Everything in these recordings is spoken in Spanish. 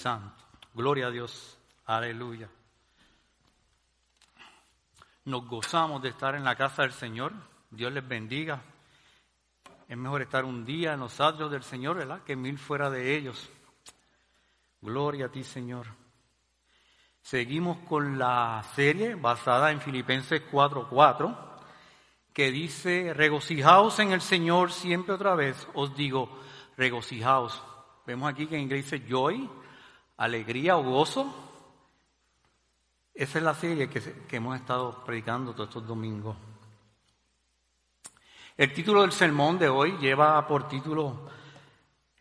Santo. Gloria a Dios. Aleluya. Nos gozamos de estar en la casa del Señor. Dios les bendiga. Es mejor estar un día en los atrios del Señor, ¿verdad? Que mil fuera de ellos. Gloria a ti, Señor. Seguimos con la serie basada en Filipenses 4:4, que dice, regocijaos en el Señor siempre otra vez. Os digo, regocijaos. Vemos aquí que en inglés dice joy, alegría o gozo. Esa es la serie que, que hemos estado predicando todos estos domingos. El título del sermón de hoy lleva por título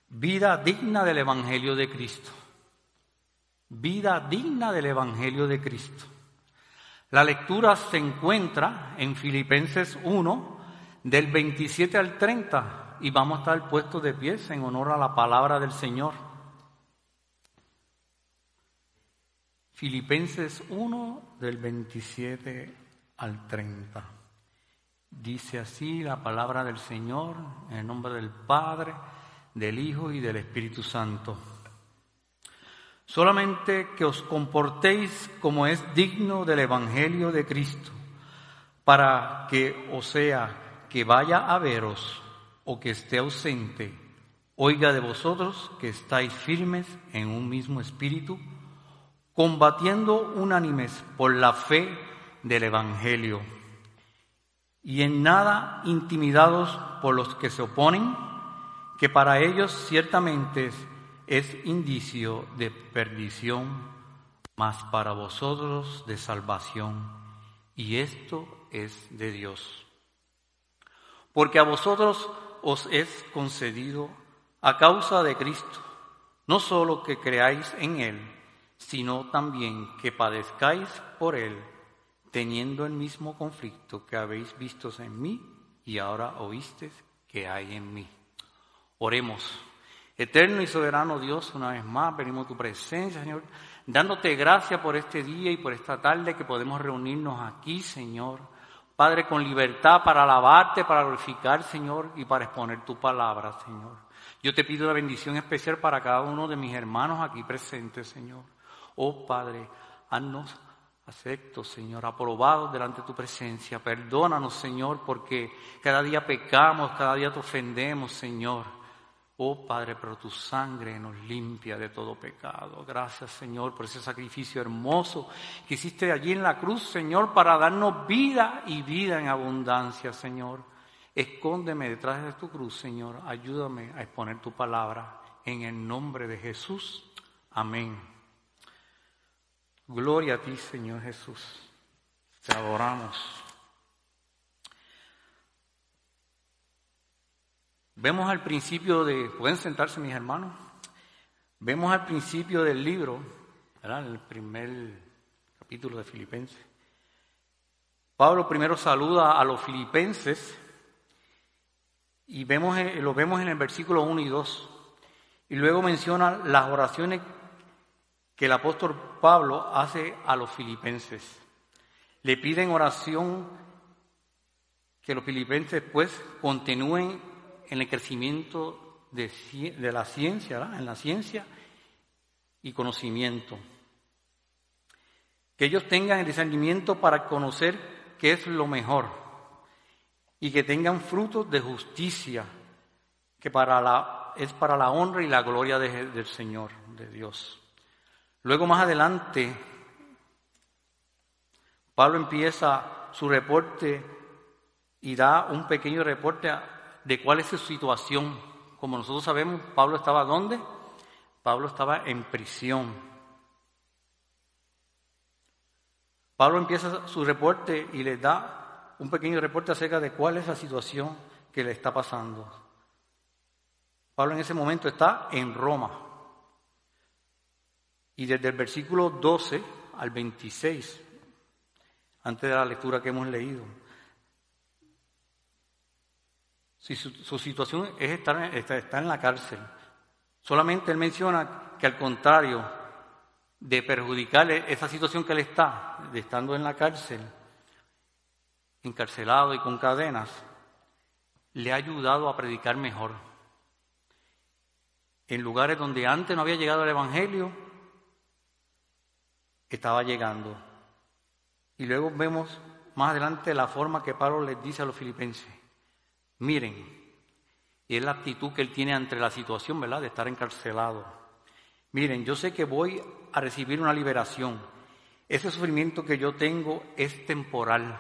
Vida digna del Evangelio de Cristo. Vida digna del Evangelio de Cristo. La lectura se encuentra en Filipenses 1, del 27 al 30, y vamos a estar puestos de pies en honor a la palabra del Señor. Filipenses 1, del 27 al 30. Dice así la palabra del Señor en el nombre del Padre, del Hijo y del Espíritu Santo. Solamente que os comportéis como es digno del Evangelio de Cristo, para que, o sea, que vaya a veros o que esté ausente, oiga de vosotros que estáis firmes en un mismo espíritu, combatiendo unánimes por la fe del Evangelio, y en nada intimidados por los que se oponen, que para ellos ciertamente es indicio de perdición, mas para vosotros de salvación, y esto es de Dios. Porque a vosotros os es concedido a causa de Cristo, no solo que creáis en Él, sino también que padezcáis por Él, teniendo el mismo conflicto que habéis visto en mí y ahora oísteis que hay en mí. Oremos. Eterno y soberano Dios, una vez más venimos a tu presencia, Señor, dándote gracias por este día y por esta tarde que podemos reunirnos aquí, Señor. Padre, con libertad para alabarte, para glorificar, Señor, y para exponer tu palabra, Señor. Yo te pido la bendición especial para cada uno de mis hermanos aquí presentes, Señor. Oh Padre, haznos aceptos, Señor, aprobados delante de tu presencia. Perdónanos, Señor, porque cada día pecamos, cada día te ofendemos, Señor. Oh Padre, pero tu sangre nos limpia de todo pecado. Gracias Señor por ese sacrificio hermoso que hiciste allí en la cruz, Señor, para darnos vida y vida en abundancia, Señor. Escóndeme detrás de tu cruz, Señor. Ayúdame a exponer tu palabra en el nombre de Jesús. Amén. Gloria a ti, Señor Jesús. Te adoramos. Vemos al principio de, pueden sentarse mis hermanos, vemos al principio del libro, ¿verdad? el primer capítulo de Filipenses. Pablo primero saluda a los filipenses y vemos, lo vemos en el versículo 1 y 2. Y luego menciona las oraciones que el apóstol Pablo hace a los filipenses. Le piden oración que los filipenses pues continúen en el crecimiento de, la ciencia, en la ciencia y conocimiento. Que ellos tengan el discernimiento para conocer qué es lo mejor y que tengan frutos de justicia, que para la, es para la honra y la gloria del Señor, de Dios. Luego más adelante, Pablo empieza su reporte y da un pequeño reporte de cuál es su situación. Como nosotros sabemos, Pablo estaba ¿dónde? Pablo estaba en prisión. Pablo empieza su reporte y le da un pequeño reporte acerca de cuál es la situación que le está pasando. Pablo en ese momento está en Roma. Y desde el versículo 12 al 26, antes de la lectura que hemos leído, si su, situación es estar, en la cárcel. Solamente él menciona que al contrario de perjudicarle esa situación que él está, de estando en la cárcel, encarcelado y con cadenas, le ha ayudado a predicar mejor. En lugares donde antes no había llegado el Evangelio, estaba llegando. Y luego vemos más adelante la forma que Pablo les dice a los filipenses. Miren, y es la actitud que él tiene ante la situación, ¿verdad?, de estar encarcelado. Miren, yo sé que voy a recibir una liberación. Ese sufrimiento que yo tengo es temporal,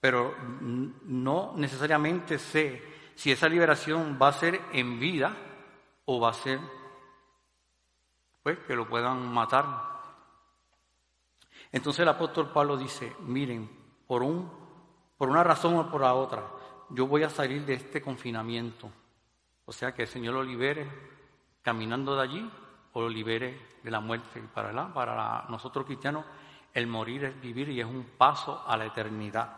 pero no necesariamente sé si esa liberación va a ser en vida o va a ser, pues, que lo puedan matar. Entonces el apóstol Pablo dice, miren, por, un, por una razón o por la otra, yo voy a salir de este confinamiento. O sea, que el Señor lo libere caminando de allí o lo libere de la muerte. Para, para nosotros cristianos, el morir es vivir y es un paso a la eternidad.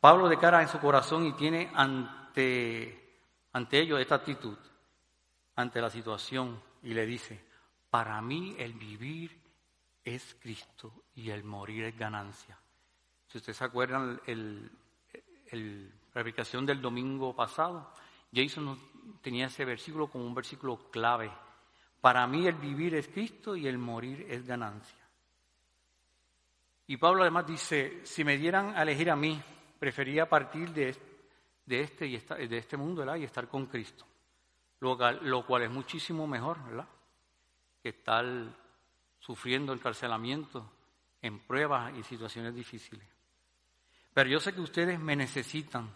Pablo declara en su corazón y tiene ante, ante ellos esta actitud, ante la situación, y le dice, para mí el vivir es Cristo y el morir es ganancia. Si ustedes se acuerdan, el, la predicación del domingo pasado, Jason tenía ese versículo como un versículo clave. Para mí el vivir es Cristo y el morir es ganancia. Y Pablo además dice, si me dieran a elegir a mí, prefería partir de, de este, y de este mundo y estar con Cristo, lo, lo cual es muchísimo mejor ¿verdad? que estar sufriendo encarcelamiento en pruebas y situaciones difíciles. Pero yo sé que ustedes me necesitan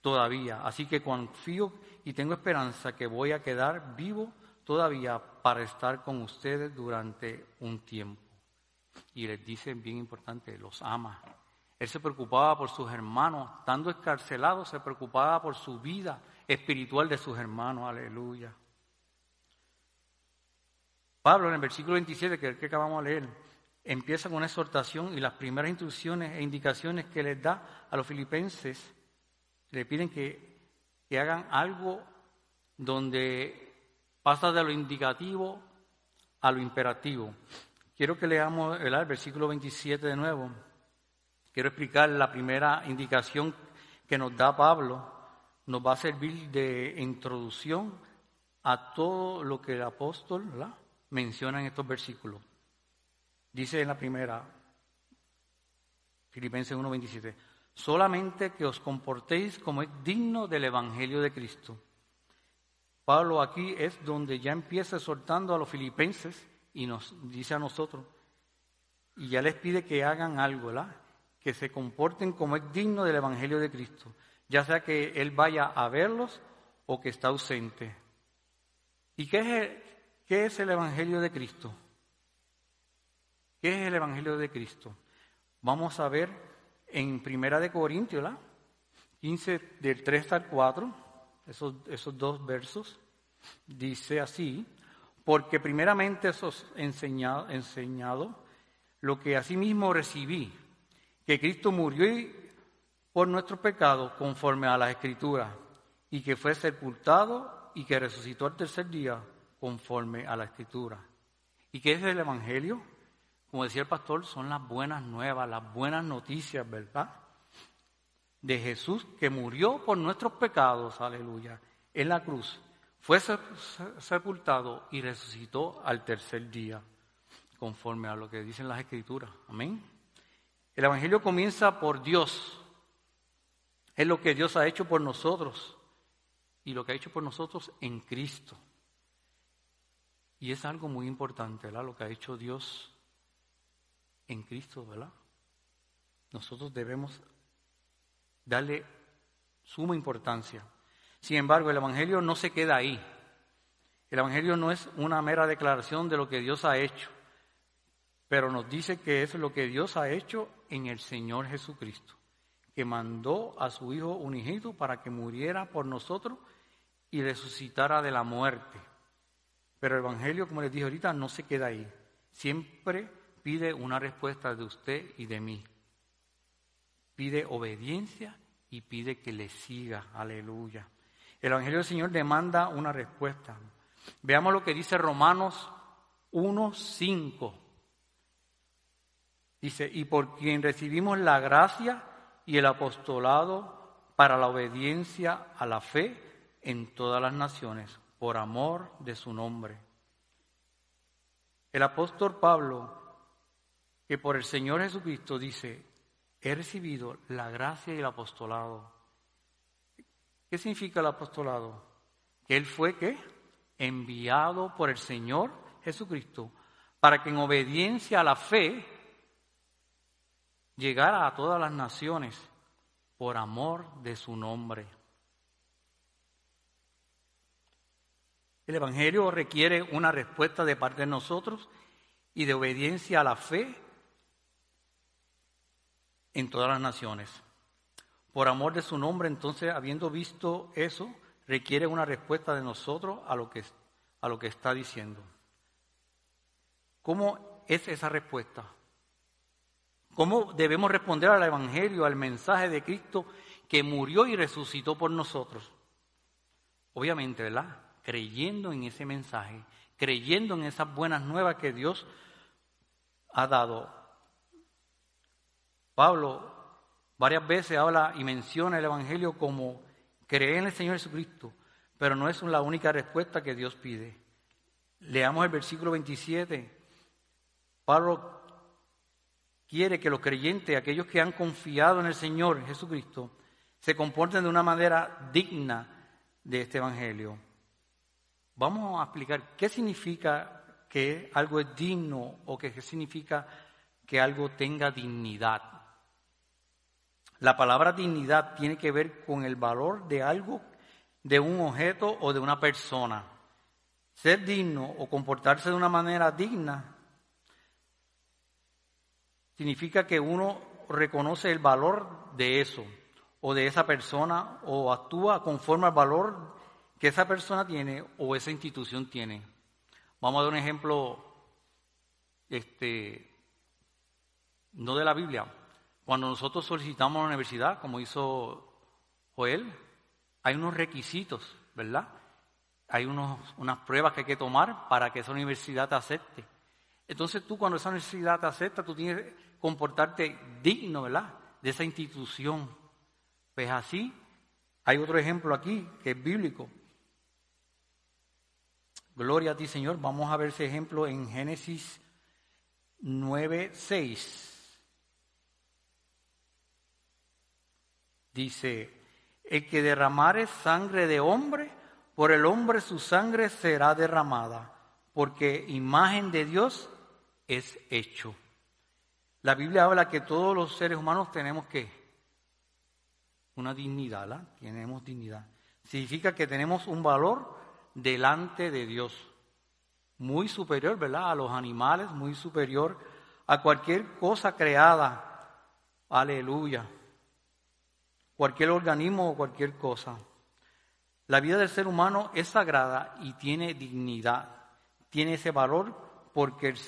todavía, así que confío y tengo esperanza que voy a quedar vivo todavía para estar con ustedes durante un tiempo. Y les dice bien importante, los ama. Él se preocupaba por sus hermanos, estando escarcelado, se preocupaba por su vida espiritual de sus hermanos, aleluya. Pablo en el versículo 27, que que acabamos de leer, empieza con una exhortación y las primeras instrucciones e indicaciones que les da a los filipenses le piden que, hagan algo donde pasa de lo indicativo a lo imperativo. Quiero que leamos el, versículo 27 de nuevo. Quiero explicar la primera indicación que nos da Pablo. Nos va a servir de introducción a todo lo que el apóstol menciona en estos versículos. Dice en la primera, Filipenses 1:27, solamente que os comportéis como es digno del Evangelio de Cristo. Pablo aquí es donde ya empieza exhortando a los filipenses y nos dice a nosotros, y ya les pide que hagan algo, ¿verdad? Que se comporten como es digno del Evangelio de Cristo, ya sea que Él vaya a verlos o que está ausente. ¿Y qué es qué es el Evangelio de Cristo? ¿Qué es el Evangelio de Cristo? Vamos a ver en Primera de Corintios, 15 del 3 al 4, esos, esos dos versos, dice así, porque primeramente os enseñado, enseñado lo que asimismo recibí, que Cristo murió por nuestros pecados conforme a las Escrituras, y que fue sepultado y que resucitó al tercer día conforme a la Escritura. ¿Y qué es el Evangelio? como decía el pastor, son las buenas nuevas, las buenas noticias, ¿verdad? De Jesús que murió por nuestros pecados, aleluya, en la cruz, fue sepultado y resucitó al tercer día, conforme a lo que dicen las escrituras. Amén. El Evangelio comienza por Dios. Es lo que Dios ha hecho por nosotros y lo que ha hecho por nosotros en Cristo. Y es algo muy importante, ¿verdad? Lo que ha hecho Dios en Cristo, ¿verdad? Nosotros debemos darle suma importancia. Sin embargo, el Evangelio no se queda ahí. El Evangelio no es una mera declaración de lo que Dios ha hecho, pero nos dice que es lo que Dios ha hecho en el Señor Jesucristo, que mandó a su Hijo unigénito para que muriera por nosotros y resucitara de la muerte. Pero el Evangelio, como les dije ahorita, no se queda ahí. Siempre pide una respuesta de usted y de mí. Pide obediencia y pide que le siga. Aleluya. El Evangelio del Señor demanda una respuesta. Veamos lo que dice Romanos 1.5. Dice, y por quien recibimos la gracia y el apostolado para la obediencia a la fe en todas las naciones, por amor de su nombre El apóstol Pablo, que por el Señor Jesucristo dice, he recibido la gracia y el apostolado. ¿Qué significa el apostolado? Que él fue qué? Enviado por el Señor Jesucristo para que en obediencia a la fe llegara a todas las naciones por amor de su nombre. El Evangelio requiere una respuesta de parte de nosotros y de obediencia a la fe en todas las naciones. Por amor de su nombre, entonces, habiendo visto eso, requiere una respuesta de nosotros a lo que, a lo que está diciendo. ¿Cómo es esa respuesta? ¿Cómo debemos responder al Evangelio, al mensaje de Cristo que murió y resucitó por nosotros? Obviamente, ¿verdad? Creyendo en ese mensaje, creyendo en esas buenas nuevas que Dios ha dado. Pablo varias veces habla y menciona el Evangelio como creer en el Señor Jesucristo, pero no es la única respuesta que Dios pide. Leamos el versículo 27. Pablo quiere que los creyentes, aquellos que han confiado en el Señor Jesucristo, se comporten de una manera digna de este Evangelio. Vamos a explicar qué significa que algo es digno o qué significa que algo tenga dignidad. La palabra dignidad tiene que ver con el valor de algo, de un objeto o de una persona. Ser digno o comportarse de una manera digna significa que uno reconoce el valor de eso o de esa persona o actúa conforme al valor que esa persona tiene o esa institución tiene. Vamos a dar un ejemplo, este, no de la Biblia. Cuando nosotros solicitamos a la universidad, como hizo Joel, hay unos requisitos, ¿verdad? Hay unos, unas pruebas que hay que tomar para que esa universidad te acepte. Entonces tú cuando esa universidad te acepta, tú tienes comportarte digno, ¿verdad? De esa institución. Pues así, hay otro ejemplo aquí que es bíblico. Gloria a ti, Señor. Vamos a ver ese ejemplo en Génesis 9, 6. Dice, el que derramare sangre de hombre, por el hombre su sangre será derramada, porque imagen de Dios es hecho. La Biblia habla que todos los seres humanos tenemos que una dignidad, ¿la? Tenemos dignidad. Significa que tenemos un valor delante de Dios, muy superior, ¿verdad? A los animales, muy superior a cualquier cosa creada. Aleluya. Cualquier organismo o cualquier cosa. La vida del ser humano es sagrada y tiene dignidad. Tiene ese valor porque el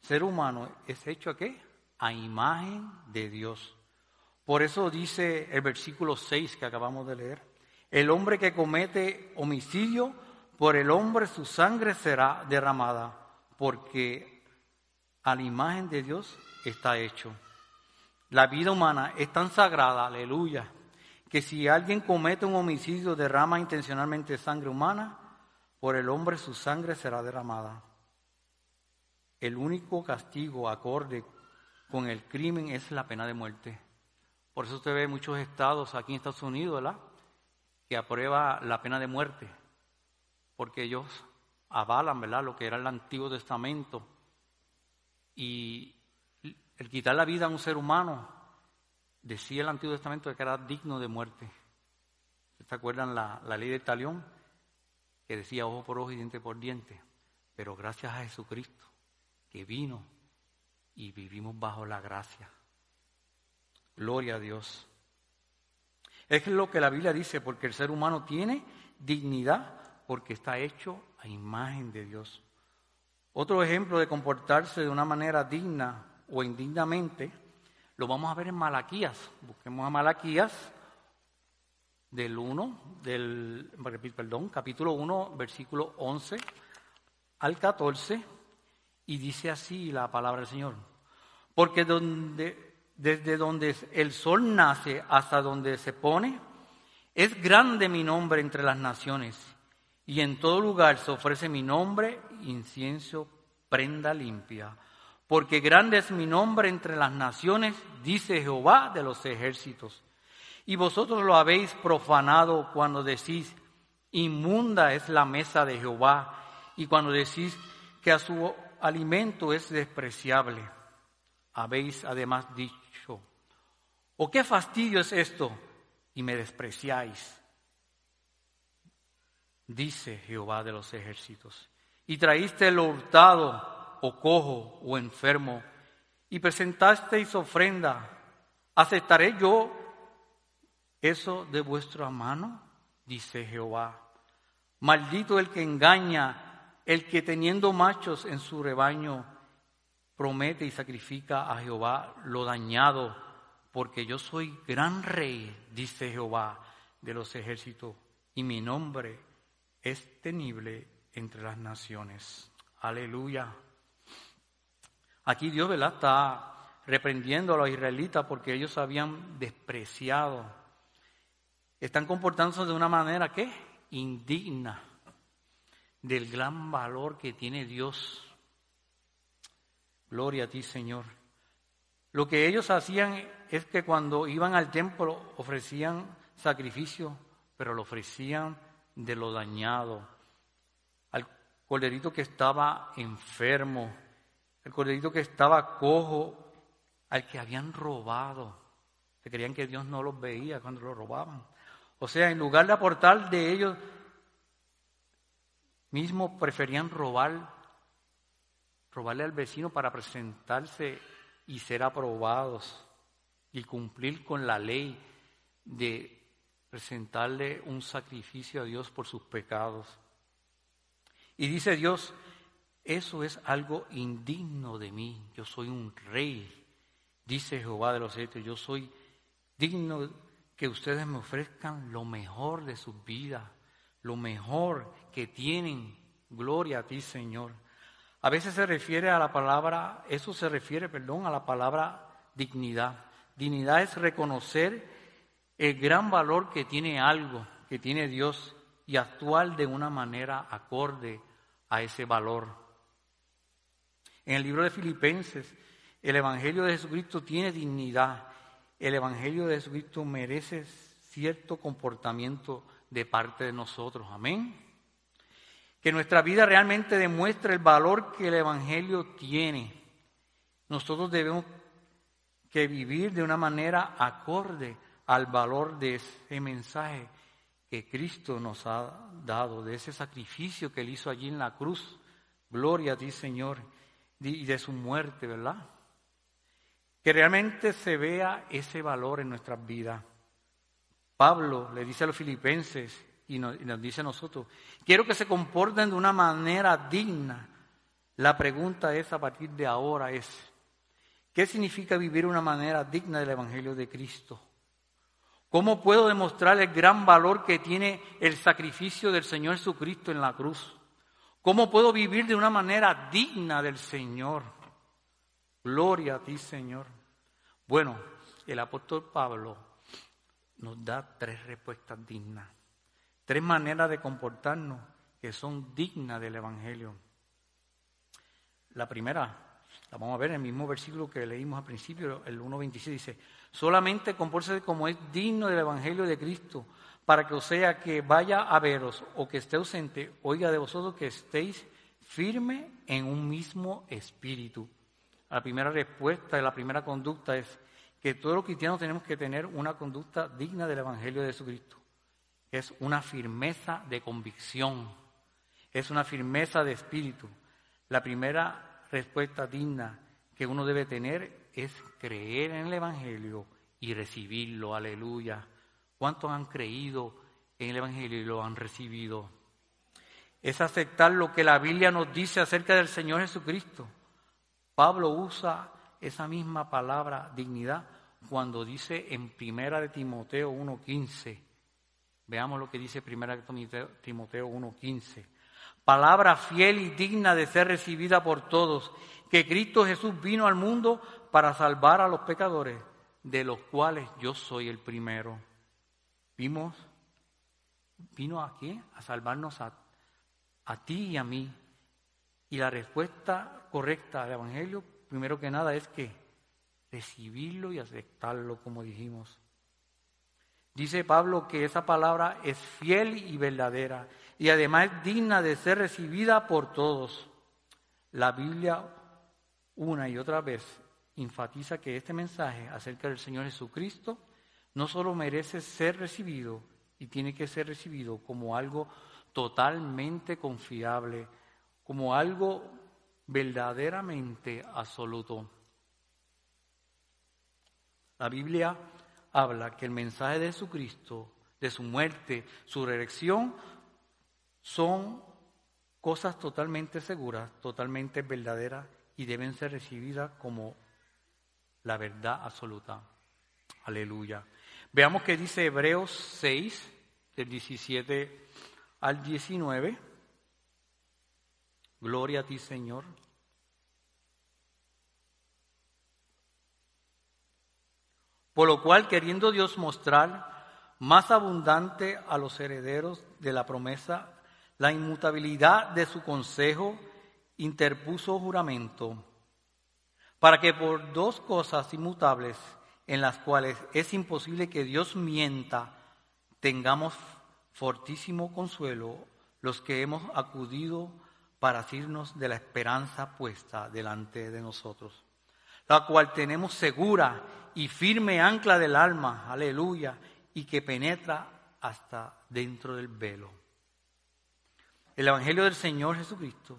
ser humano es hecho a qué? a imagen de Dios. Por eso dice el versículo 6 que acabamos de leer, el hombre que comete homicidio, por el hombre su sangre será derramada, porque a la imagen de Dios está hecho. La vida humana es tan sagrada, aleluya, que si alguien comete un homicidio, derrama intencionalmente sangre humana, por el hombre su sangre será derramada. El único castigo acorde con el crimen es la pena de muerte. Por eso usted ve muchos estados aquí en Estados Unidos. Que aprueba la pena de muerte, porque ellos avalan, ¿verdad? Lo que era el Antiguo Testamento. Y el quitar la vida a un ser humano, decía el Antiguo Testamento que era digno de muerte. ¿Se acuerdan la, la ley del talión? Que decía ojo por ojo y diente por diente. Pero gracias a Jesucristo, que vino y vivimos bajo la gracia. Gloria a Dios. Es lo que la Biblia dice, porque el ser humano tiene dignidad porque está hecho a imagen de Dios. Otro ejemplo de comportarse de una manera digna o indignamente lo vamos a ver en Malaquías. Busquemos a Malaquías del 1, del, perdón, capítulo 1, versículo 11 al 14. Y dice así la palabra del Señor. Porque desde donde el sol nace hasta donde se pone, es grande mi nombre entre las naciones. Y en todo lugar se ofrece mi nombre, incienso prenda limpia. Porque grande es mi nombre entre las naciones, dice Jehová de los ejércitos. Y vosotros lo habéis profanado cuando decís, inmunda es la mesa de Jehová, y cuando decís que a su alimento es despreciable. Habéis además dicho, ¿o qué fastidio es esto? Y me despreciáis, dice Jehová de los ejércitos. Y traíste lo hurtado, o cojo, o enfermo, y presentasteis ofrenda. ¿Aceptaré yo eso de vuestra mano? Dice Jehová. Maldito el que engaña, el que teniendo machos en su rebaño, promete y sacrifica a Jehová lo dañado, porque yo soy gran rey, dice Jehová de los ejércitos, y mi nombre es tenible entre las naciones. Aleluya. Aquí Dios ¿verdad? está reprendiendo a los israelitas porque ellos habían despreciado. Están comportándose de una manera que indigna del gran valor que tiene Dios. Gloria a ti, Señor. Lo que ellos hacían es que cuando iban al templo ofrecían sacrificio, pero lo ofrecían de lo dañado. Al corderito que estaba enfermo, el corderito que estaba cojo, al que habían robado. Se creían que Dios no los veía cuando lo robaban. O sea, en lugar de aportar de ellos, mismos preferían robar, robarle al vecino para presentarse y ser aprobados y cumplir con la ley de presentarle un sacrificio a Dios por sus pecados. Y dice Dios, eso es algo indigno de mí, yo soy un rey, dice Jehová de los ejércitos, yo soy digno que ustedes me ofrezcan lo mejor de sus vidas, lo mejor que tienen. Gloria a ti, Señor. A veces se refiere a la palabra, eso se refiere, perdón, a la palabra dignidad. Dignidad es reconocer el gran valor que tiene algo, que tiene Dios, y actuar de una manera acorde a ese valor. En el libro de Filipenses, el Evangelio de Jesucristo tiene dignidad. El Evangelio de Jesucristo merece cierto comportamiento de parte de nosotros. Amén. Que nuestra vida realmente demuestre el valor que el Evangelio tiene. Nosotros debemos que vivir de una manera acorde al valor de ese mensaje que Cristo nos ha dado, de ese sacrificio que él hizo allí en la cruz. Gloria a ti, Señor, y de su muerte, ¿verdad? Que realmente se vea ese valor en nuestras vidas. Pablo le dice a los filipenses y nos, dice a nosotros, quiero que se comporten de una manera digna. La pregunta es a partir de ahora es, ¿qué significa vivir una manera digna del Evangelio de Cristo? ¿Cómo puedo demostrar el gran valor que tiene el sacrificio del Señor Jesucristo en la cruz? ¿Cómo puedo vivir de una manera digna del Señor? Gloria a ti, Señor. Bueno, el apóstol Pablo nos da tres respuestas dignas, tres maneras de comportarnos que son dignas del Evangelio. La primera, la vamos a ver en el mismo versículo que leímos al principio, el 1.26 dice, Solamente compórtese como es digno del Evangelio de Cristo, para que o sea que vaya a veros o que esté ausente, oiga de vosotros que estéis firme en un mismo espíritu. La primera respuesta, la primera conducta es que todos los cristianos tenemos que tener una conducta digna del Evangelio de Jesucristo. Es una firmeza de convicción, es una firmeza de espíritu. La primera respuesta digna que uno debe tener es creer en el Evangelio y recibirlo. Aleluya. ¿Cuántos han creído en el Evangelio y lo han recibido? Es aceptar lo que la Biblia nos dice acerca del Señor Jesucristo. Pablo usa esa misma palabra dignidad cuando dice en Primera de Timoteo 1.15. Veamos lo que dice Primera de Timoteo 1.15. Palabra fiel y digna de ser recibida por todos, que Cristo Jesús vino al mundo para salvar a los pecadores, de los cuales yo soy el primero. Vimos, vino aquí a salvarnos a, a ti y a mí. Y la respuesta correcta al Evangelio, primero que nada, es que recibirlo y aceptarlo, como dijimos. Dice Pablo que esa palabra es fiel y verdadera y además es digna de ser recibida por todos. La Biblia una y otra vez enfatiza que este mensaje acerca del Señor Jesucristo no solo merece ser recibido y tiene que ser recibido como algo totalmente confiable, como algo verdaderamente absoluto. La Biblia habla que el mensaje de Jesucristo, de su muerte, su resurrección, son cosas totalmente seguras, totalmente verdaderas y deben ser recibidas como la verdad absoluta. Aleluya. Veamos qué dice Hebreos 6, del 17 al 19. Gloria a ti, Señor. Por lo cual, queriendo Dios mostrar más abundante a los herederos de la promesa la inmutabilidad de su consejo, interpuso juramento, para que por dos cosas inmutables en las cuales es imposible que Dios mienta, tengamos fortísimo consuelo los que hemos acudido para asirnos de la esperanza puesta delante de nosotros, la cual tenemos segura y firme ancla del alma, aleluya, y que penetra hasta dentro del velo. El Evangelio del Señor Jesucristo,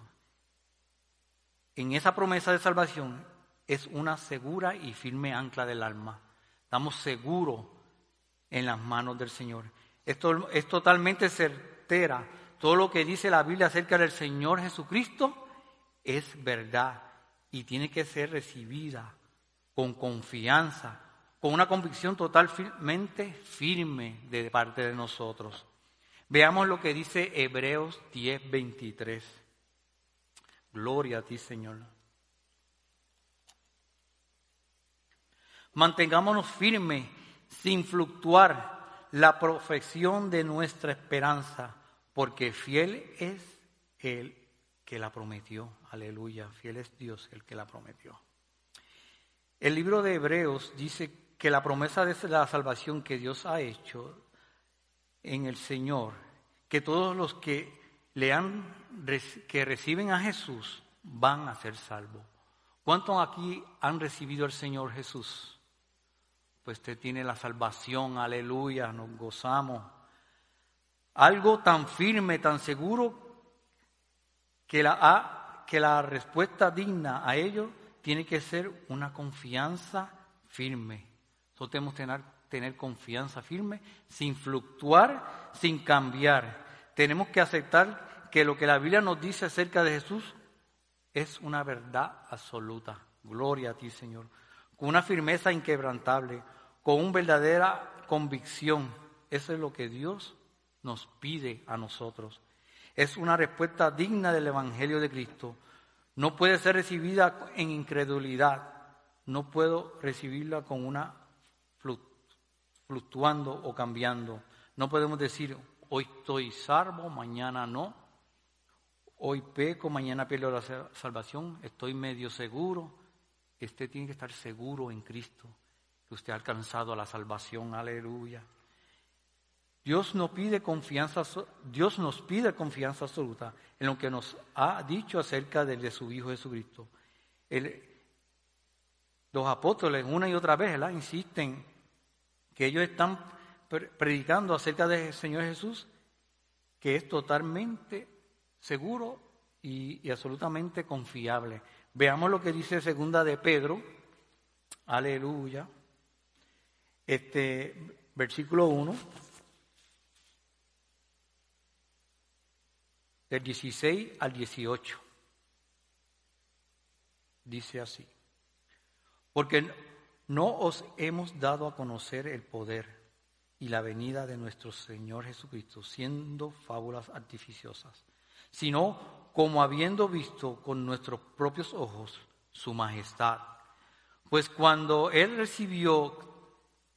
en esa promesa de salvación, es una segura y firme ancla del alma. Estamos seguros en las manos del Señor. Esto es totalmente certera. Todo lo que dice la Biblia acerca del Señor Jesucristo es verdad y tiene que ser recibida con confianza, con una convicción totalmente firme de parte de nosotros. Veamos lo que dice Hebreos 10, 23. Gloria a ti, Señor. Mantengámonos firmes, sin fluctuar, la profesión de nuestra esperanza, porque fiel es el que la prometió. Aleluya, fiel es Dios el que la prometió. El libro de Hebreos dice que la promesa de la salvación que Dios ha hecho en el Señor, que todos los que le han que reciben a Jesús van a ser salvos. ¿Cuántos aquí han recibido al Señor Jesús? Pues usted tiene la salvación, aleluya, nos gozamos. Algo tan firme, tan seguro, que la, que la respuesta digna a ello tiene que ser una confianza firme. Nosotros tenemos que tener, tener confianza firme, sin fluctuar, sin cambiar. Tenemos que aceptar que lo que la Biblia nos dice acerca de Jesús es una verdad absoluta. Gloria a ti, Señor. Con una firmeza inquebrantable, con una verdadera convicción. Eso es lo que Dios nos pide a nosotros. Es una respuesta digna del Evangelio de Cristo no puede ser recibida en incredulidad. No puedo recibirla con una fluctuando o cambiando. No podemos decir, hoy estoy salvo, mañana no. Hoy peco, mañana pierdo la salvación. Estoy medio seguro. Usted tiene que estar seguro en Cristo, que usted ha alcanzado la salvación. Aleluya. Dios nos pide confianza, Dios nos pide confianza absoluta en lo que nos ha dicho acerca de, su Hijo Jesucristo. los apóstoles una y otra vez insisten que ellos están predicando acerca del Señor Jesús, que es totalmente seguro y, y absolutamente confiable. Veamos lo que dice segunda de Pedro, aleluya, este versículo 1. del 16 al 18. Dice así, porque no os hemos dado a conocer el poder y la venida de nuestro Señor Jesucristo, siendo fábulas artificiosas, sino como habiendo visto con nuestros propios ojos su majestad. Pues cuando Él recibió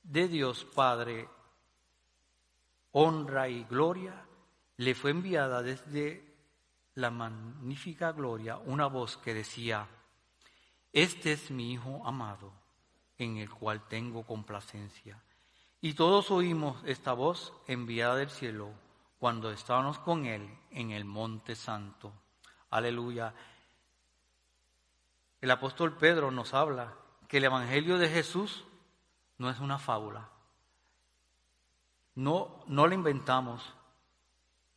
de Dios Padre honra y gloria, le fue enviada desde la magnífica gloria una voz que decía, Este es mi Hijo amado, en el cual tengo complacencia. Y todos oímos esta voz enviada del cielo cuando estábamos con Él en el Monte Santo. Aleluya. El apóstol Pedro nos habla que el Evangelio de Jesús no es una fábula. No, no la inventamos.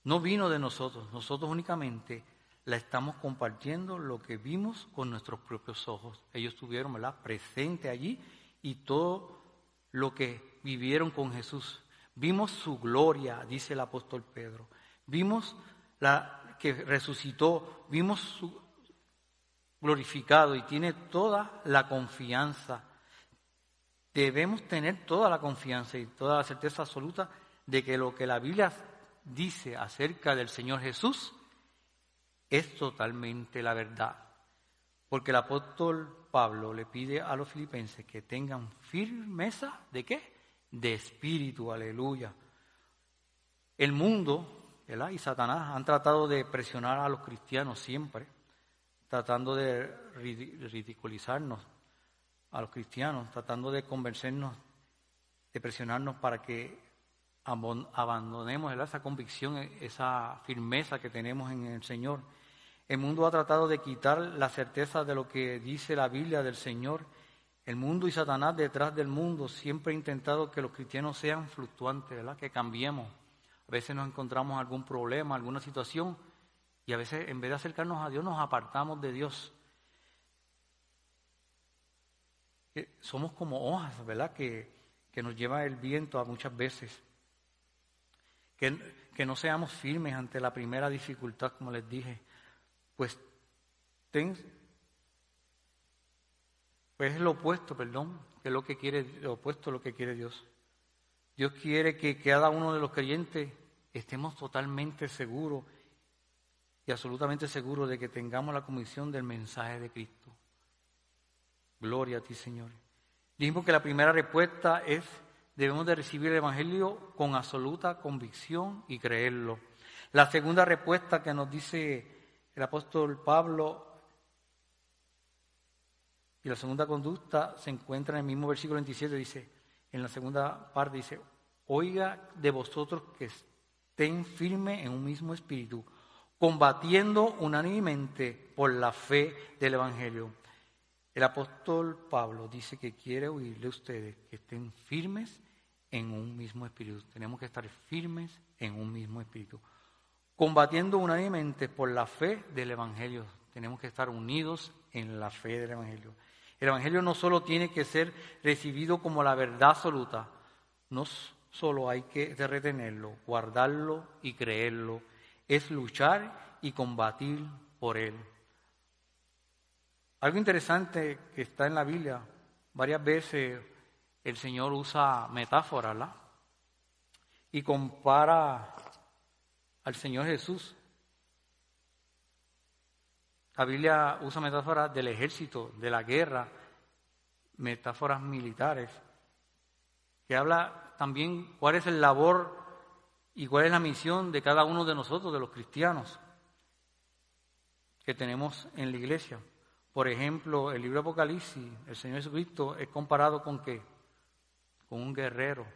No vino de nosotros. Nosotros únicamente la estamos compartiendo lo que vimos con nuestros propios ojos. Ellos estuvieron ¿verdad? presente allí y todo lo que vivieron con Jesús. Vimos su gloria, dice el apóstol Pedro. Vimos la que resucitó, vimos su glorificado y tiene toda la confianza. Debemos tener toda la confianza y toda la certeza absoluta de que lo que la Biblia dice acerca del Señor Jesús es totalmente la verdad. Porque el apóstol Pablo le pide a los filipenses que tengan firmeza de qué? De espíritu, aleluya. El mundo ¿verdad? y Satanás han tratado de presionar a los cristianos siempre, tratando de ridiculizarnos a los cristianos, tratando de convencernos, de presionarnos para que abandonemos esa convicción, esa firmeza que tenemos en el Señor. El mundo ha tratado de quitar la certeza de lo que dice la Biblia del Señor. El mundo y Satanás detrás del mundo siempre ha intentado que los cristianos sean fluctuantes, ¿verdad? que cambiemos. A veces nos encontramos algún problema, alguna situación, y a veces en vez de acercarnos a Dios nos apartamos de Dios. Somos como hojas, ¿verdad? Que, que nos lleva el viento a muchas veces. Que, que no seamos firmes ante la primera dificultad, como les dije pues, pues es lo opuesto, perdón, que es lo que quiere, lo opuesto a lo que quiere Dios. Dios quiere que cada uno de los creyentes estemos totalmente seguros y absolutamente seguros de que tengamos la comisión del mensaje de Cristo. Gloria a ti, Señor. Dijimos que la primera respuesta es, debemos de recibir el Evangelio con absoluta convicción y creerlo. La segunda respuesta que nos dice el apóstol Pablo y la segunda conducta se encuentra en el mismo versículo 27, dice, en la segunda parte dice, oiga de vosotros que estén firmes en un mismo espíritu, combatiendo unánimemente por la fe del Evangelio. El apóstol Pablo dice que quiere oírle a ustedes que estén firmes en un mismo espíritu. Tenemos que estar firmes en un mismo espíritu combatiendo unánimemente por la fe del Evangelio. Tenemos que estar unidos en la fe del Evangelio. El Evangelio no solo tiene que ser recibido como la verdad absoluta, no solo hay que retenerlo, guardarlo y creerlo, es luchar y combatir por él. Algo interesante que está en la Biblia, varias veces el Señor usa metáforas. Y compara al Señor Jesús. La Biblia usa metáforas del ejército, de la guerra, metáforas militares, que habla también cuál es el labor y cuál es la misión de cada uno de nosotros, de los cristianos, que tenemos en la iglesia. Por ejemplo, el libro de Apocalipsis, el Señor Jesucristo es comparado con qué? Con un guerrero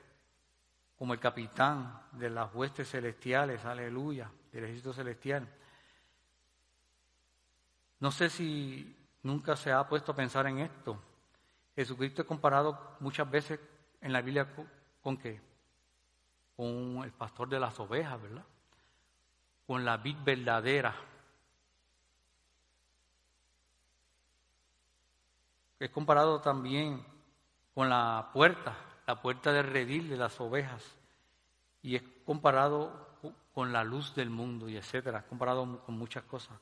como el capitán de las huestes celestiales, aleluya, del ejército celestial. No sé si nunca se ha puesto a pensar en esto. Jesucristo es comparado muchas veces en la Biblia con, qué? Con el pastor de las ovejas, ¿verdad? Con la vid verdadera. Es comparado también con la puerta, la puerta del redil de las ovejas y es comparado con la luz del mundo y etcétera, comparado con muchas cosas.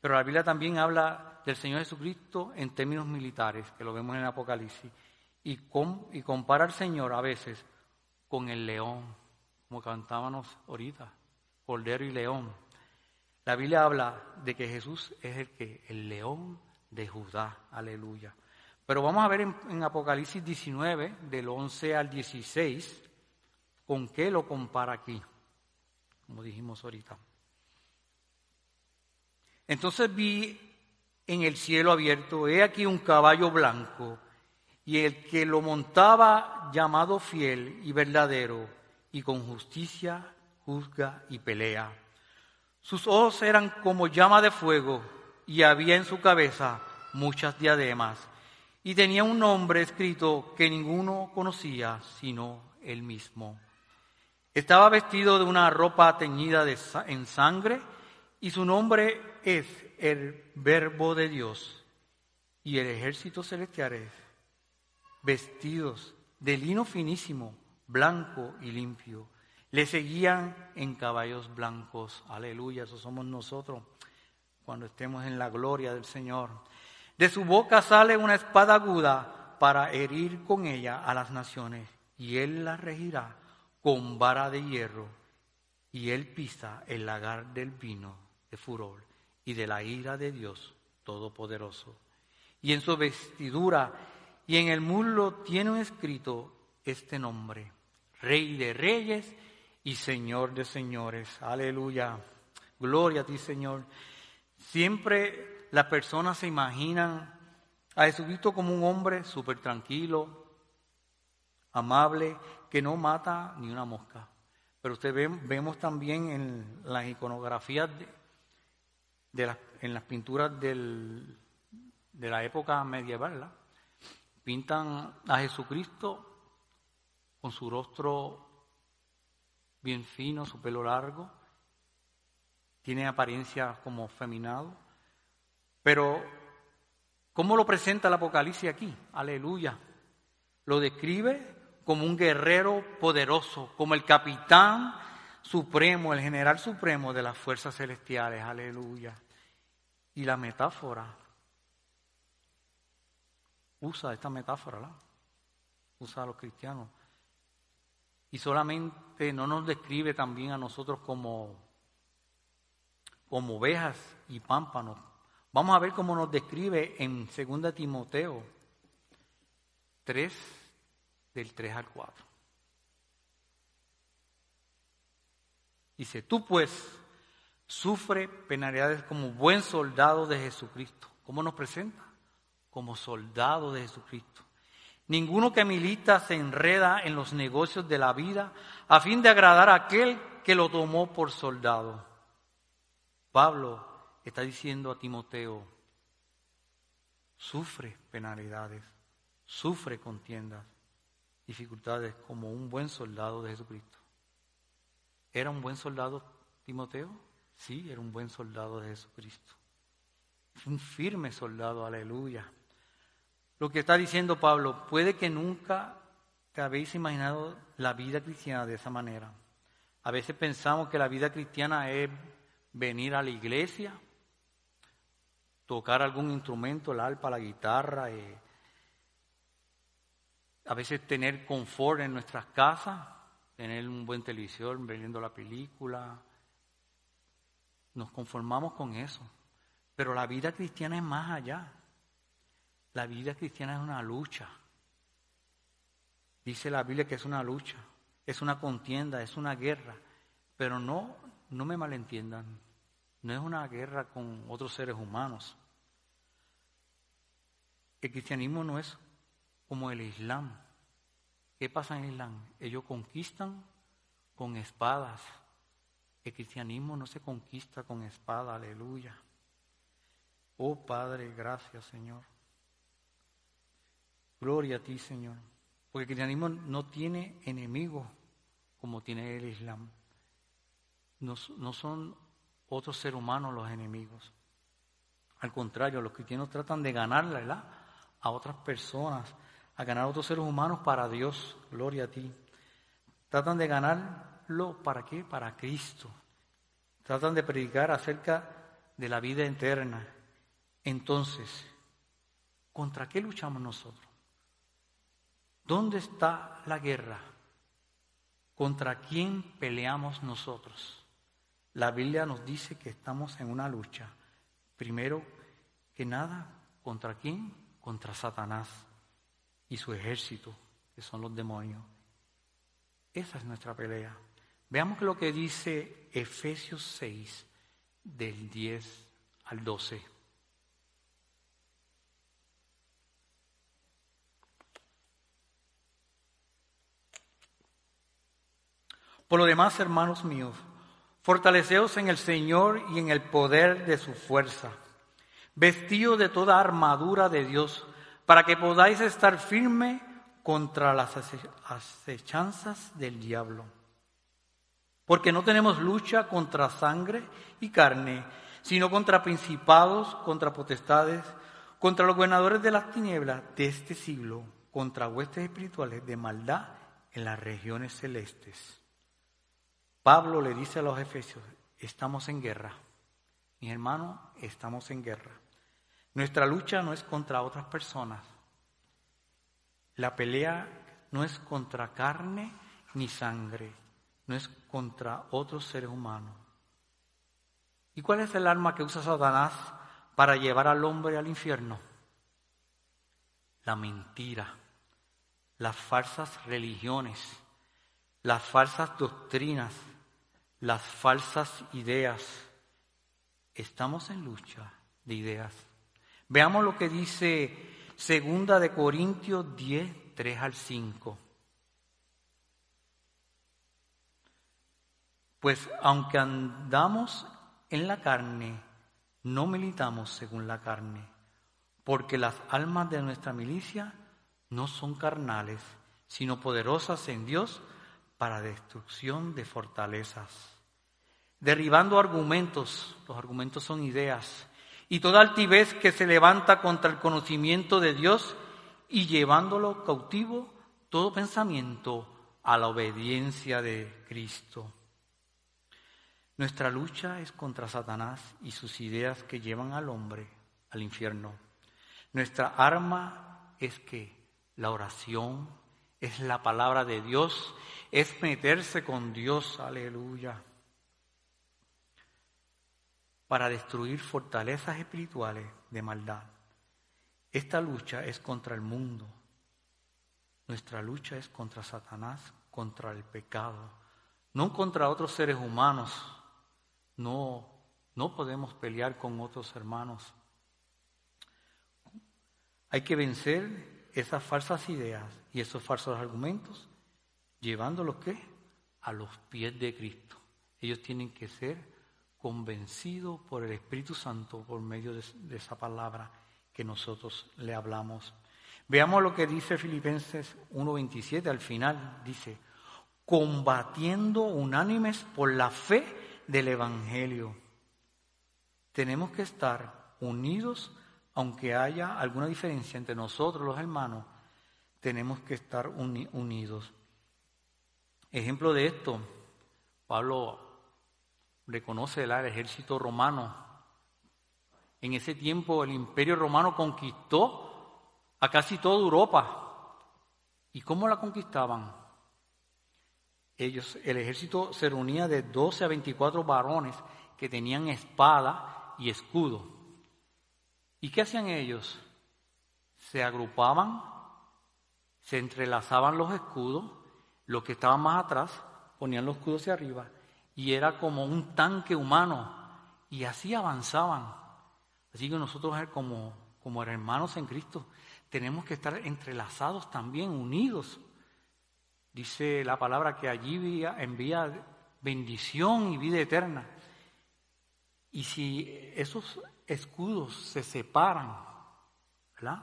Pero la Biblia también habla del Señor Jesucristo en términos militares, que lo vemos en Apocalipsis, y, y compara al Señor a veces con el león, como cantábamos ahorita, cordero y león. La Biblia habla de que Jesús es el que, el león de Judá, aleluya. Pero vamos a ver en, Apocalipsis 19, del 11 al 16, con qué lo compara aquí, como dijimos ahorita. Entonces vi en el cielo abierto, he aquí un caballo blanco, y el que lo montaba llamado fiel y verdadero, y con justicia juzga y pelea. Sus ojos eran como llama de fuego, y había en su cabeza muchas diademas, y tenía un nombre escrito que ninguno conocía sino él mismo. Estaba vestido de una ropa teñida en sangre, y su nombre es el Verbo de Dios. Y el ejército celestial vestidos de lino finísimo, blanco y limpio. Le seguían en caballos blancos. Aleluya, eso somos nosotros cuando estemos en la gloria del Señor. De su boca sale una espada aguda para herir con ella a las naciones, y él la regirá con vara de hierro, y él pisa el lagar del vino de furor y de la ira de Dios Todopoderoso. Y en su vestidura y en el muslo tiene escrito este nombre, Rey de Reyes y Señor de Señores. Aleluya. Gloria a ti, Señor. Siempre las personas se imaginan a Jesucristo como un hombre súper tranquilo, amable, que no mata ni una mosca. Pero usted ve, vemos también en las iconografías, de, en las pinturas del, de la época medieval, pintan a Jesucristo con su rostro bien fino, su pelo largo, tiene apariencia como feminado, pero ¿cómo lo presenta el Apocalipsis aquí? Aleluya. Lo describe como un guerrero poderoso, como el capitán supremo, el general supremo de las fuerzas celestiales. Aleluya. Y la metáfora usa esta metáfora, ¿la? usa a los cristianos. Y solamente no nos describe también a nosotros como, como ovejas y pámpanos. Vamos a ver cómo nos describe en 2 Timoteo 3, del 3 al 4. Dice, tú pues sufre penalidades como buen soldado de Jesucristo. ¿Cómo nos presenta? Como soldado de Jesucristo. Ninguno que milita se enreda en los negocios de la vida a fin de agradar a aquel que lo tomó por soldado. Pablo está diciendo a Timoteo, sufre penalidades, sufre contiendas, dificultades como un buen soldado de Jesucristo. ¿Era un buen soldado Timoteo? Sí, era un buen soldado de Jesucristo. Un firme soldado, aleluya. Lo que está diciendo Pablo, puede que nunca te habéis imaginado la vida cristiana de esa manera. A veces pensamos que la vida cristiana es venir a la iglesia, tocar algún instrumento, el arpa, la guitarra, eh, a veces tener confort en nuestras casas, tener un buen televisor, viendo la película. Nos conformamos con eso. Pero la vida cristiana es más allá. La vida cristiana es una lucha. Dice la Biblia que es una lucha, es una contienda, es una guerra. Pero no, no me malentiendan, no es una guerra con otros seres humanos. El cristianismo no es como el Islam. ¿Qué pasa en el Islam? Ellos conquistan con espadas. El cristianismo no se conquista con espada, aleluya. Oh Padre, gracias Señor. Gloria a ti, Señor. Porque el cristianismo no tiene enemigos como tiene el Islam. No, no son otros seres humanos los enemigos. Al contrario, los cristianos tratan de ganarla a otras personas, a ganar a otros seres humanos para Dios. Gloria a ti. Tratan de ganarlo para qué? Para Cristo. Tratan de predicar acerca de la vida eterna. Entonces, ¿contra qué luchamos nosotros? ¿Dónde está la guerra? ¿Contra quién peleamos nosotros? La Biblia nos dice que estamos en una lucha. Primero que nada, ¿contra quién? Contra Satanás y su ejército, que son los demonios. Esa es nuestra pelea. Veamos lo que dice Efesios 6, del 10 al 12. Por lo demás, hermanos míos, fortaleceos en el Señor y en el poder de su fuerza, vestidos de toda armadura de Dios, para que podáis estar firme contra las acechanzas del diablo. Porque no tenemos lucha contra sangre y carne, sino contra principados, contra potestades, contra los gobernadores de las tinieblas de este siglo, contra huestes espirituales de maldad en las regiones celestes. Pablo le dice a los efesios, estamos en guerra. Mis hermanos, estamos en guerra. Nuestra lucha no es contra otras personas. La pelea no es contra carne ni sangre, no es contra otros seres humanos. ¿Y cuál es el arma que usa Satanás para llevar al hombre al infierno? La mentira, las falsas religiones, las falsas doctrinas, las falsas ideas. Estamos en lucha de ideas. Veamos lo que dice Segunda de Corintios 10, 3 al 5. Pues aunque andamos en la carne, no militamos según la carne, porque las almas de nuestra milicia no son carnales, sino poderosas en Dios para destrucción de fortalezas, derribando argumentos, los argumentos son ideas, y toda altivez que se levanta contra el conocimiento de Dios y llevándolo cautivo todo pensamiento a la obediencia de Cristo. Nuestra lucha es contra Satanás y sus ideas que llevan al hombre al infierno. Nuestra arma es que la oración es la palabra de Dios, es meterse con Dios, aleluya, para destruir fortalezas espirituales de maldad. Esta lucha es contra el mundo. Nuestra lucha es contra Satanás, contra el pecado, no contra otros seres humanos. No, no podemos pelear con otros hermanos. Hay que vencer esas falsas ideas y esos falsos argumentos llevándolos qué? A los pies de Cristo. Ellos tienen que ser convencidos por el Espíritu Santo por medio de, esa palabra que nosotros le hablamos. Veamos lo que dice Filipenses 1.27 al final. Dice, combatiendo unánimes por la fe del Evangelio. Tenemos que estar unidos, aunque haya alguna diferencia entre nosotros los hermanos, tenemos que estar unidos. Ejemplo de esto, Pablo reconoce el ejército romano. En ese tiempo el imperio romano conquistó a casi toda Europa. ¿Y cómo la conquistaban? Ellos, el ejército se reunía de 12 a 24 varones que tenían espada y escudo. ¿Y qué hacían ellos? Se agrupaban, se entrelazaban los escudos los que estaban más atrás ponían los escudos hacia arriba y era como un tanque humano y así avanzaban. Así que nosotros como, como hermanos en Cristo tenemos que estar entrelazados también, unidos. Dice la palabra que allí envía bendición y vida eterna. Y si esos escudos se separan, ¿verdad?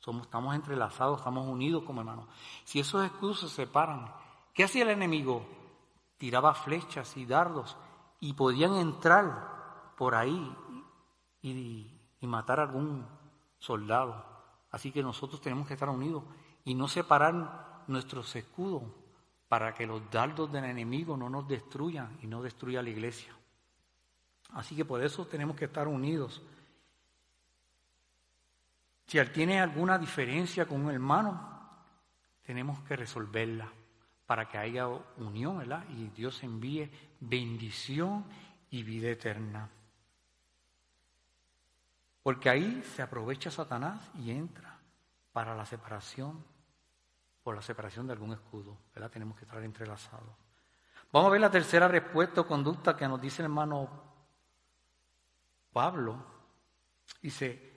Somos, estamos entrelazados, estamos unidos como hermanos. Si esos escudos se separan, ¿Qué hacía el enemigo? Tiraba flechas y dardos y podían entrar por ahí y, matar a algún soldado. Así que nosotros tenemos que estar unidos y no separar nuestros escudos para que los dardos del enemigo no nos destruyan y no destruya la iglesia. Así que por eso tenemos que estar unidos. Si tiene alguna diferencia con un hermano, tenemos que resolverla para que haya unión, ¿verdad? Y Dios envíe bendición y vida eterna. Porque ahí se aprovecha Satanás y entra para la separación, por la separación de algún escudo, ¿verdad? Tenemos que estar entrelazados. Vamos a ver la tercera respuesta o conducta que nos dice el hermano Pablo Dice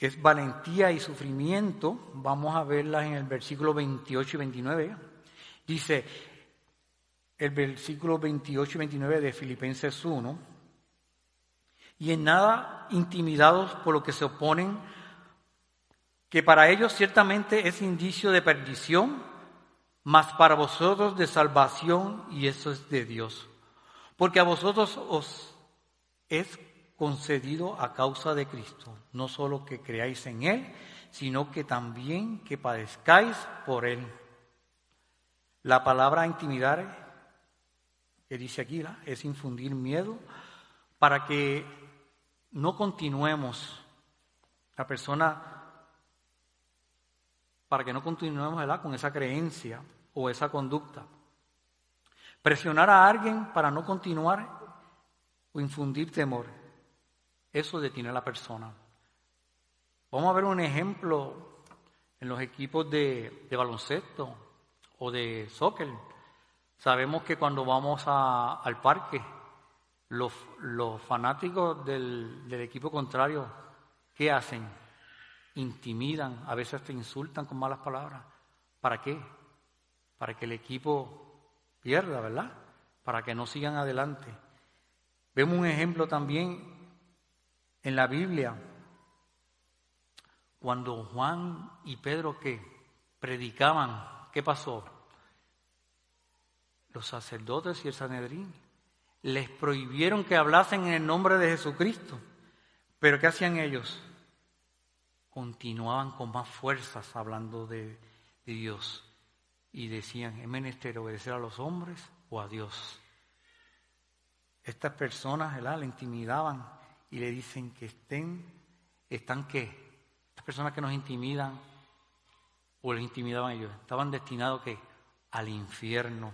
que es valentía y sufrimiento. Vamos a verlas en el versículo 28 y 29. Dice el versículo 28 y 29 de Filipenses 1. Y en nada intimidados por lo que se oponen, que para ellos ciertamente es indicio de perdición, mas para vosotros de salvación, y eso es de Dios. Porque a vosotros os es concedido a causa de Cristo, no solo que creáis en Él, sino que también que padezcáis por Él. La palabra intimidar, que dice aquí, es infundir miedo para que no continuemos la persona, para que no continuemos con esa creencia o esa conducta. Presionar a alguien para no continuar o infundir temor. Eso detiene a la persona. Vamos a ver un ejemplo en los equipos de, baloncesto o de soccer. Sabemos que cuando vamos al parque, los, fanáticos del, equipo contrario, ¿qué hacen? Intimidan, a veces te insultan con malas palabras. ¿Para qué? Para que el equipo pierda, ¿verdad? Para que no sigan adelante. Vemos un ejemplo también en la Biblia, cuando Juan y Pedro que predicaban, ¿qué pasó? Los sacerdotes y el Sanedrín les prohibieron que hablasen en el nombre de Jesucristo. Pero ¿qué hacían ellos? Continuaban con más fuerzas hablando de, Dios y decían, ¿es menester obedecer a los hombres o a Dios? Estas personas ¿verdad? le intimidaban y le dicen que estén, están qué? Las personas que nos intimidan o les intimidaban ellos, estaban destinados ¿qué? al infierno.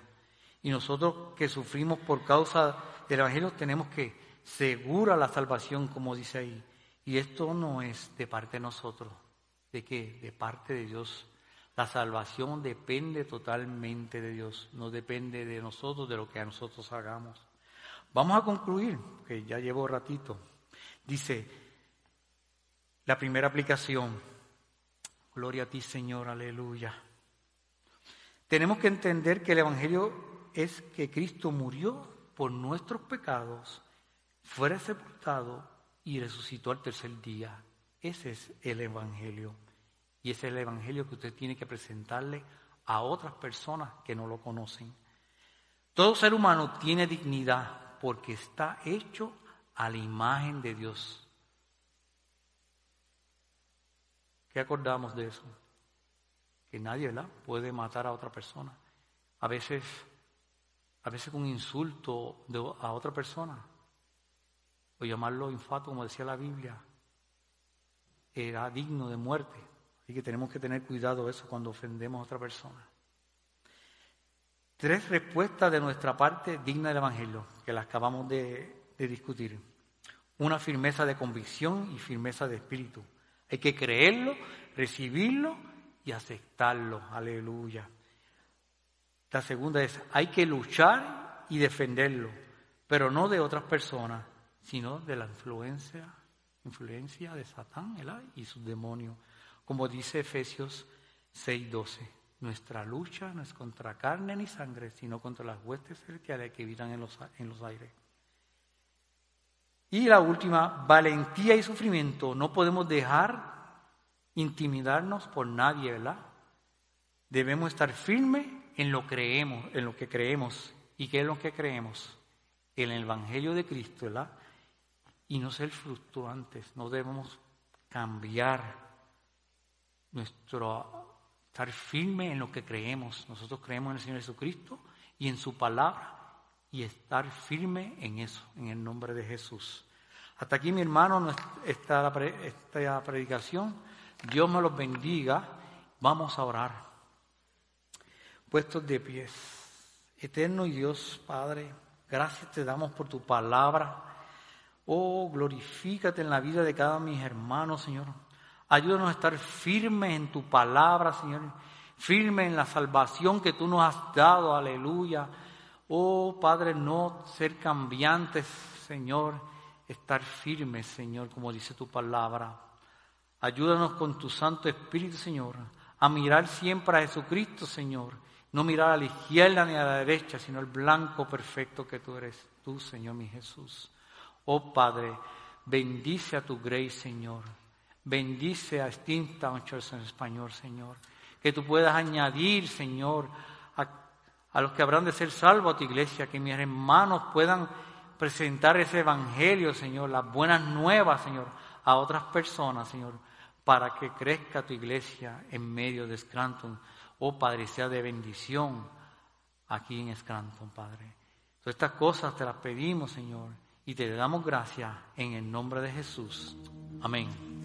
Y nosotros que sufrimos por causa del Evangelio tenemos que segura la salvación, como dice ahí. Y esto no es de parte de nosotros, ¿de qué? De parte de Dios. La salvación depende totalmente de Dios, no depende de nosotros, de lo que a nosotros hagamos. Vamos a concluir, que ya llevo ratito. Dice, la primera aplicación, gloria a ti Señor, aleluya. Tenemos que entender que el Evangelio es que Cristo murió por nuestros pecados, fue sepultado y resucitó al tercer día. Ese es el Evangelio. Y ese es el Evangelio que usted tiene que presentarle a otras personas que no lo conocen. Todo ser humano tiene dignidad porque está hecho a la imagen de Dios. ¿Qué acordamos de eso? Que nadie puede matar a otra persona. A veces, a veces con insulto a otra persona, o llamarlo infato, como decía la Biblia, era digno de muerte. Así que tenemos que tener cuidado eso cuando ofendemos a otra persona. Tres respuestas de nuestra parte dignas del Evangelio, que las acabamos de de discutir. Una firmeza de convicción y firmeza de espíritu. Hay que creerlo, recibirlo y aceptarlo. Aleluya. La segunda es, hay que luchar y defenderlo, pero no de otras personas, sino de la influencia, influencia de Satán y sus demonios. Como dice Efesios 6:12, nuestra lucha no es contra carne ni sangre, sino contra las huestes celestiales que habitan en los, en los aires. Y la última, valentía y sufrimiento. No podemos dejar intimidarnos por nadie, ¿verdad? Debemos estar firmes en lo creemos, en lo que creemos. ¿Y qué es lo que creemos? En el Evangelio de Cristo, ¿verdad? Y no ser fluctuantes. No debemos cambiar nuestro estar firme en lo que creemos. Nosotros creemos en el Señor Jesucristo y en su palabra y estar firme en eso, en el nombre de Jesús. Hasta aquí, mi hermano, esta, esta predicación. Dios me los bendiga. Vamos a orar. Puestos de pies. Eterno y Dios, Padre, gracias te damos por tu palabra. Oh, glorifícate en la vida de cada de mis hermanos, Señor. Ayúdanos a estar firmes en tu palabra, Señor. Firmes en la salvación que tú nos has dado. Aleluya Oh Padre, no ser cambiantes, Señor, estar firmes, Señor, como dice tu palabra. Ayúdanos con tu Santo Espíritu, Señor, a mirar siempre a Jesucristo, Señor. No mirar a la izquierda ni a la derecha, sino el blanco perfecto que tú eres, tú, Señor mi Jesús. Oh Padre, bendice a tu Grace, Señor. Bendice a Steamtown Church en español, Señor. Que tú puedas añadir, Señor, a, a los que habrán de ser salvos a tu iglesia, que mis hermanos puedan presentar ese evangelio, Señor, las buenas nuevas, Señor, a otras personas, Señor, para que crezca tu iglesia en medio de Scranton. Oh Padre, sea de bendición aquí en Scranton, Padre. Todas estas cosas te las pedimos, Señor, y te damos gracias en el nombre de Jesús. Amén.